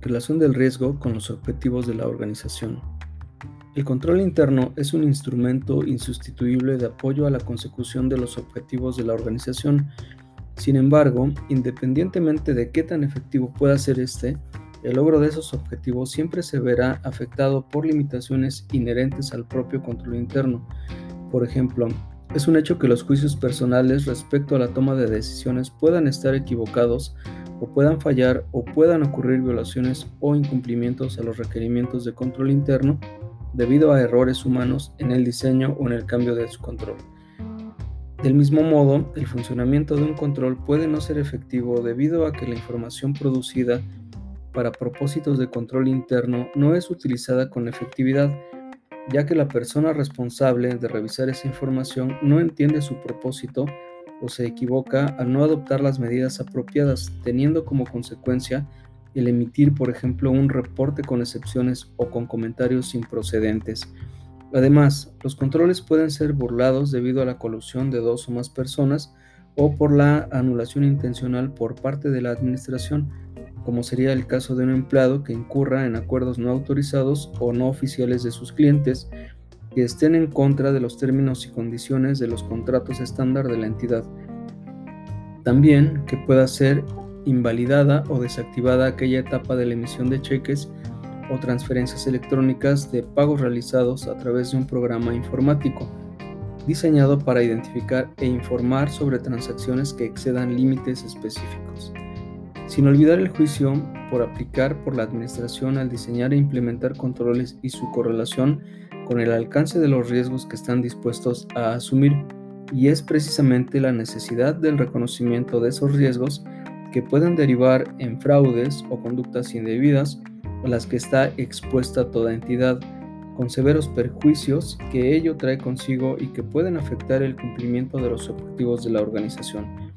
Relación del riesgo con los objetivos de la organización. El control interno es un instrumento insustituible de apoyo a la consecución de los objetivos de la organización. Sin embargo, independientemente de qué tan efectivo pueda ser este, el logro de esos objetivos siempre se verá afectado por limitaciones inherentes al propio control interno. Por ejemplo, es un hecho que los juicios personales respecto a la toma de decisiones puedan estar equivocados o puedan fallar o puedan ocurrir violaciones o incumplimientos a los requerimientos de control interno debido a errores humanos en el diseño o en el cambio de su control. Del mismo modo, el funcionamiento de un control puede no ser efectivo debido a que la información producida para propósitos de control interno no es utilizada con efectividad, ya que la persona responsable de revisar esa información no entiende su propósito o se equivoca al no adoptar las medidas apropiadas, teniendo como consecuencia el emitir, por ejemplo, un reporte con excepciones o con comentarios improcedentes. Además, los controles pueden ser burlados debido a la colusión de dos o más personas o por la anulación intencional por parte de la administración, como sería el caso de un empleado que incurra en acuerdos no autorizados o no oficiales de sus clientes que estén en contra de los términos y condiciones de los contratos estándar de la entidad. También que pueda ser invalidada o desactivada aquella etapa de la emisión de cheques o transferencias electrónicas de pagos realizados a través de un programa informático diseñado para identificar e informar sobre transacciones que excedan límites específicos. Sin olvidar el juicio por aplicar por la Administración al diseñar e implementar controles y su correlación con el alcance de los riesgos que están dispuestos a asumir, y es precisamente la necesidad del reconocimiento de esos riesgos que pueden derivar en fraudes o conductas indebidas a las que está expuesta toda entidad, con severos perjuicios que ello trae consigo y que pueden afectar el cumplimiento de los objetivos de la organización.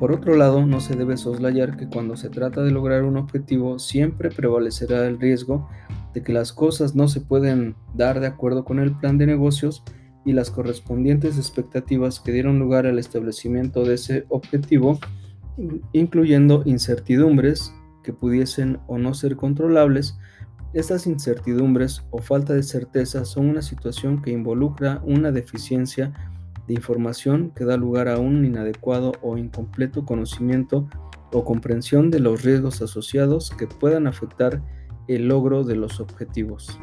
Por otro lado, no se debe soslayar que cuando se trata de lograr un objetivo siempre prevalecerá el riesgo de que las cosas no se pueden dar de acuerdo con el plan de negocios y las correspondientes expectativas que dieron lugar al establecimiento de ese objetivo, incluyendo incertidumbres que pudiesen o no ser controlables, estas incertidumbres o falta de certeza son una situación que involucra una deficiencia de información que da lugar a un inadecuado o incompleto conocimiento o comprensión de los riesgos asociados que puedan afectar el logro de los objetivos.